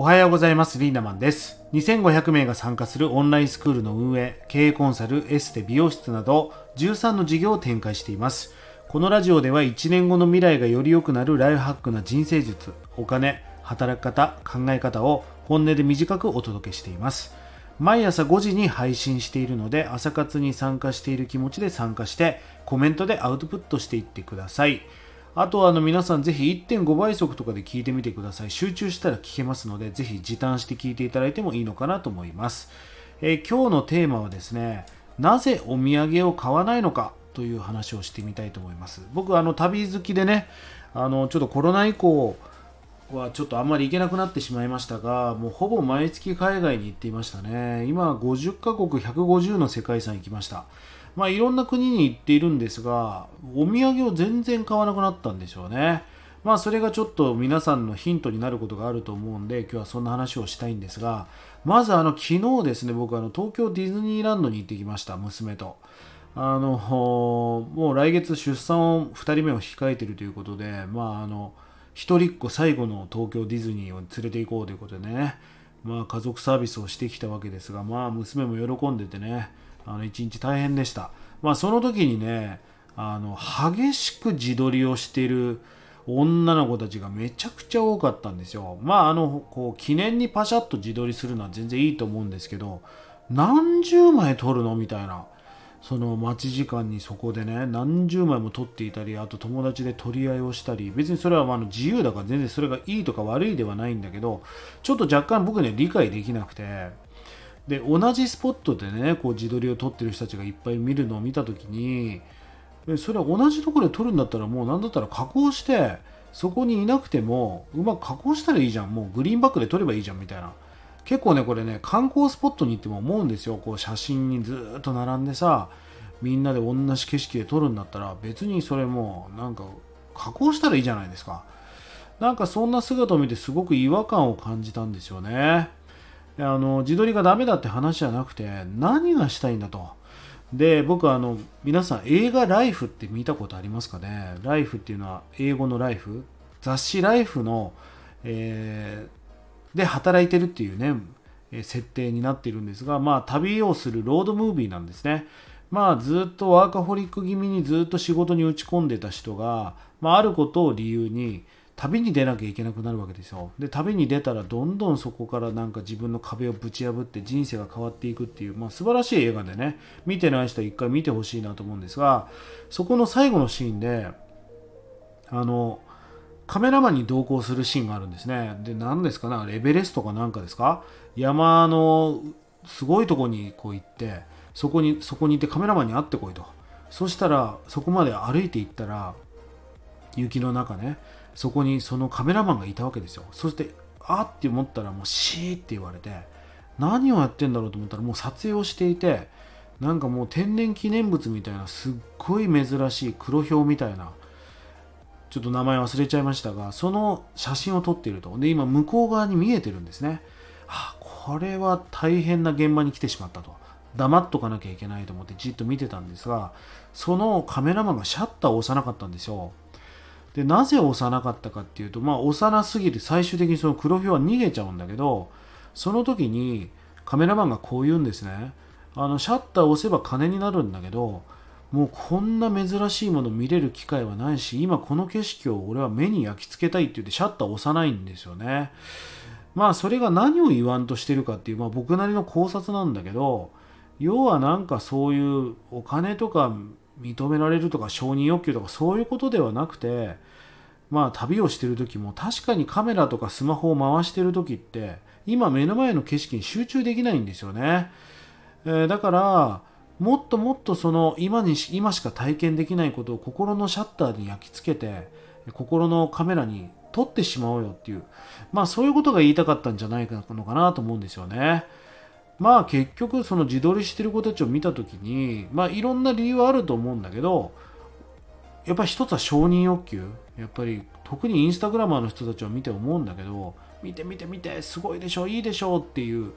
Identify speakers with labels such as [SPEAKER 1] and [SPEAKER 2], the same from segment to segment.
[SPEAKER 1] おはようございます。リーダマンです。2500名が参加するオンラインスクールの運営、経営コンサル、エステ、美容室など13の事業を展開しています。このラジオでは1年後の未来がより良くなるライフハックな人生術、お金、働き方、考え方を本音で短くお届けしています。毎朝5時に配信しているので朝活に参加している気持ちで参加してコメントでアウトプットしていってください。あとはあの皆さんぜひ1.5倍速とかで聞いてみてください。集中したら聞けますので、ぜひ時短して聞いていただいてもいいのかなと思います。えー今日のテーマはですね、なぜお土産を買わないのかという話をしてみたいと思います。僕、あの旅好きでね、あのちょっとコロナ以降はちょっとあんまり行けなくなってしまいましたが、もうほぼ毎月海外に行っていましたね。今、50カ国150の世界遺産行きました。まあ、いろんな国に行っているんですが、お土産を全然買わなくなったんでしょうね。まあ、それがちょっと皆さんのヒントになることがあると思うんで、今日はそんな話をしたいんですが、まずあの、昨日ですね、僕あの、東京ディズニーランドに行ってきました、娘と。あの、もう来月出産を2人目を控えているということで、まあ、あの、一人っ子最後の東京ディズニーを連れて行こうということでね、まあ、家族サービスをしてきたわけですが、まあ、娘も喜んでてね、あの一日大変でした。まあ、その時にね、あの激しく自撮りをしている女の子たちがめちゃくちゃ多かったんですよ。まあ、あの、こう、記念にパシャッと自撮りするのは全然いいと思うんですけど、何十枚撮るのみたいな。その待ち時間にそこでね何十枚も撮っていたりあと友達で取り合いをしたり別にそれはまあの自由だから全然それがいいとか悪いではないんだけどちょっと若干僕ね理解できなくてで同じスポットでねこう自撮りを撮ってる人たちがいっぱい見るのを見た時にそれは同じところで撮るんだったらもう何だったら加工してそこにいなくてもうまく加工したらいいじゃん。もうグリーンバックで撮ればいいじゃんみたいな。結構ねこれね観光スポットに行っても思うんですよ。こう写真にずっと並んでさみんなで同じ景色で撮るんだったら別にそれもなんか加工したらいいじゃないですか。なんかそんな姿を見てすごく違和感を感じたんですよね。あの自撮りがダメだって話じゃなくて何がしたいんだと。で僕あの皆さん映画「ライフ」って見たことありますかね？ライフっていうのは英語のライフ？雑誌ライフの、えーで働いてるっていうね、設定になっているんですが、まあ旅をするロードムービーなんですね。まあずっとワーカホリック気味にずっと仕事に打ち込んでた人が、まああることを理由に旅に出なきゃいけなくなるわけですよ。で、旅に出たらどんどんそこからなんか自分の壁をぶち破って人生が変わっていくっていう、まあ素晴らしい映画でね、見てない人は一回見てほしいなと思うんですが、そこの最後のシーンで、あの、カメラマンに同行するシーンがあるんですね。で、何ですかね、レベレストかなんかですか？山のすごいとこにこう行って、そこに、そこにいてカメラマンに会ってこいと。そしたら、そこまで歩いて行ったら、雪の中ね、そこにそのカメラマンがいたわけですよ。そして、あって思ったらもうシーって言われて、何をやってんだろうと思ったらもう撮影をしていて、なんかもう天然記念物みたいなすっごい珍しい黒ヒョウみたいなちょっと名前忘れちゃいましたが、その写真を撮っていると。で、今、向こう側に見えてるんですね。あ、これは大変な現場に来てしまったと。黙っとかなきゃいけないと思ってじっと見てたんですが、そのカメラマンがシャッターを押さなかったんですよ。で、なぜ押さなかったかっていうと、まあ、押さなすぎて最終的にその黒ひょうは逃げちゃうんだけど、その時にカメラマンがこう言うんですね。あの、シャッターを押せば金になるんだけど、もうこんな珍しいもの見れる機会はないし、今この景色を俺は目に焼き付けたいって言ってシャッターを押さないんですよね。まあそれが何を言わんとしてるかっていう、まあ僕なりの考察なんだけど、要はなんかそういうお金とか認められるとか承認欲求とかそういうことではなくて、まあ旅をしてる時も確かにカメラとかスマホを回してる時って今目の前の景色に集中できないんですよね。えーだからもっともっとその今にし今しか体験できないことを心のシャッターに焼き付けて心のカメラに撮ってしまおうよっていうまあそういうことが言いたかったんじゃないのかなと思うんですよね。まあ結局その自撮りしてる子たちを見た時にまあいろんな理由はあると思うんだけどやっぱり一つは承認欲求。やっぱり特にインスタグラマーの人たちを見て思うんだけど見て見て見てすごいでしょいいでしょっていう。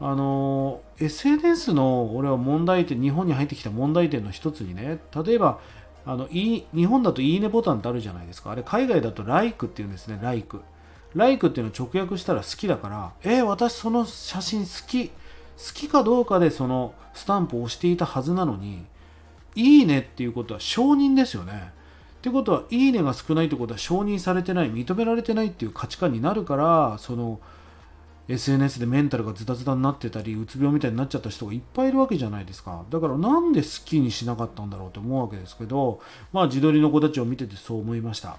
[SPEAKER 1] あの SNS の俺は問題点日本に入ってきた問題点の一つにね例えばあのい日本だといいねボタンってあるじゃないですか。あれ海外だと LIKE っていうんですね LIKE ライクっていうのを直訳したら好きだからえー、私その写真好き好きかどうかでそのスタンプを押していたはずなのにいいねっていうことは承認ですよね。ってことはいいねが少ないってことは承認されてない認められてないっていう価値観になるからその SNS でメンタルがズタズタになってたりうつ病みたいになっちゃった人がいっぱいいるわけじゃないですか。だからなんで好きにしなかったんだろうと思うわけですけどまあ自撮りの子たちを見ててそう思いました。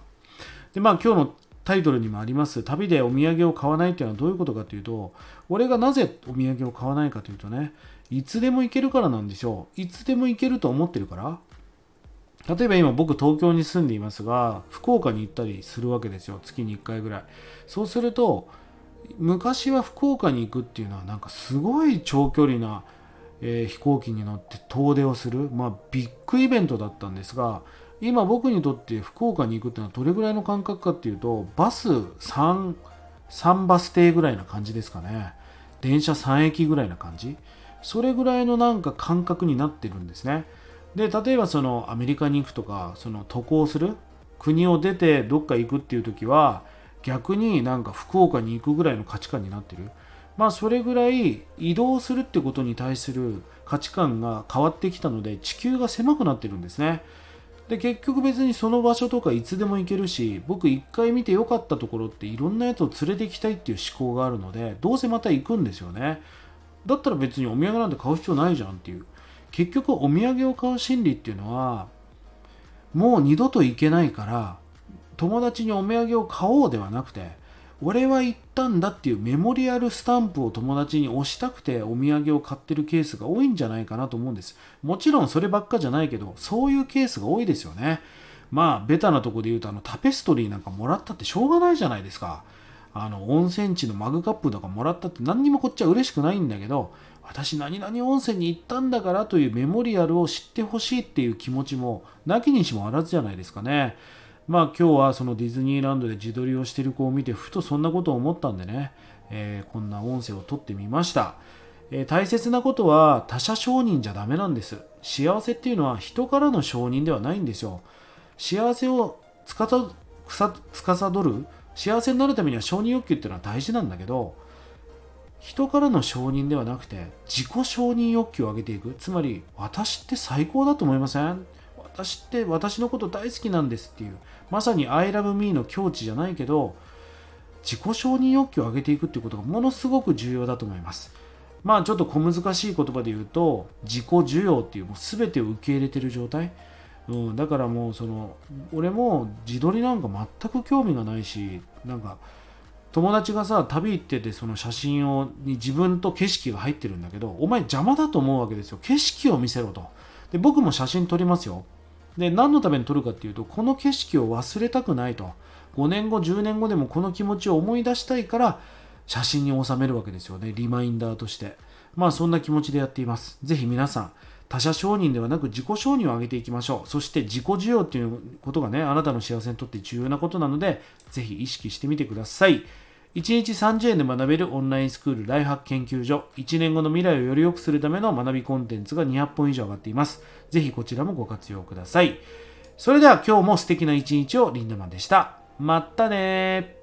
[SPEAKER 1] でまあ今日のタイトルにもあります旅でお土産を買わないっていうのはどういうことかというと俺がなぜお土産を買わないかというとねいつでも行けるからなんですよ。いつでも行けると思ってるから。例えば今僕東京に住んでいますが福岡に行ったりするわけですよ。月に1回ぐらい。そうすると昔は福岡に行くっていうのはなんかすごい長距離な、えー、飛行機に乗って遠出をするまあビッグイベントだったんですが今僕にとって福岡に行くってのはどれぐらいの感覚かっていうとバス 3, 3バス停ぐらいな感じですかね。電車3駅ぐらいな感じ。それぐらいのなんか感覚になってるんですね。で例えばそのアメリカに行くとかその渡航する国を出てどっか行くっていう時は逆になんか福岡に行くぐらいの価値観になってる。まあそれぐらい移動するってことに対する価値観が変わってきたので地球が狭くなってるんですね。で結局別にその場所とかいつでも行けるし僕一回見て良かったところっていろんなやつを連れて行きたいっていう思考があるのでどうせまた行くんですよね。だったら別にお土産なんて買う必要ないじゃんっていう。結局お土産を買う心理っていうのはもう二度と行けないから友達にお土産を買おうではなくて俺は行ったんだっていうメモリアルスタンプを友達に押したくてお土産を買ってるケースが多いんじゃないかなと思うんです。もちろんそればっかじゃないけどそういうケースが多いですよね。まあベタなとこで言うとあのタペストリーなんかもらったってしょうがないじゃないですか。あの温泉地のマグカップとかもらったって何にもこっちは嬉しくないんだけど私何々温泉に行ったんだからというメモリアルを知ってほしいっていう気持ちもなきにしもあらずじゃないですかね。まあ今日はそのディズニーランドで自撮りをしてる子を見てふとそんなことを思ったんでね、えー、こんな音声を撮ってみました。えー、大切なことは他者承認じゃダメなんです。幸せっていうのは人からの承認ではないんですよ。幸せをつかさどる幸せになるためには承認欲求っていうのは大事なんだけど人からの承認ではなくて自己承認欲求を上げていくつまり私って最高だと思いません？私って私のこと大好きなんですっていうまさに I love me の境地じゃないけど自己承認欲求を上げていくっていうことがものすごく重要だと思います。まあちょっと小難しい言葉で言うと自己需要っていうもう全てを受け入れてる状態、うん、だからもうその俺も自撮りなんか全く興味がないしなんか友達がさ旅行っててその写真をに自分と景色が入ってるんだけどお前邪魔だと思うわけですよ。景色を見せろと。で僕も写真撮りますよ。で何のために撮るかっていうとこの景色を忘れたくないと。5年後10年後でもこの気持ちを思い出したいから写真に収めるわけですよね。リマインダーとして。まあそんな気持ちでやっています。是非皆さん他者承認ではなく自己承認を上げていきましょう。そして自己需要っていうことがねあなたの幸せにとって重要なことなのでぜひ意識してみてください。1日30円で学べるオンラインスクールライハック研究所。1年後の未来をより良くするための学びコンテンツが200本以上上がっています。ぜひこちらもご活用ください。それでは今日も素敵な一日をリンダマンでした。またね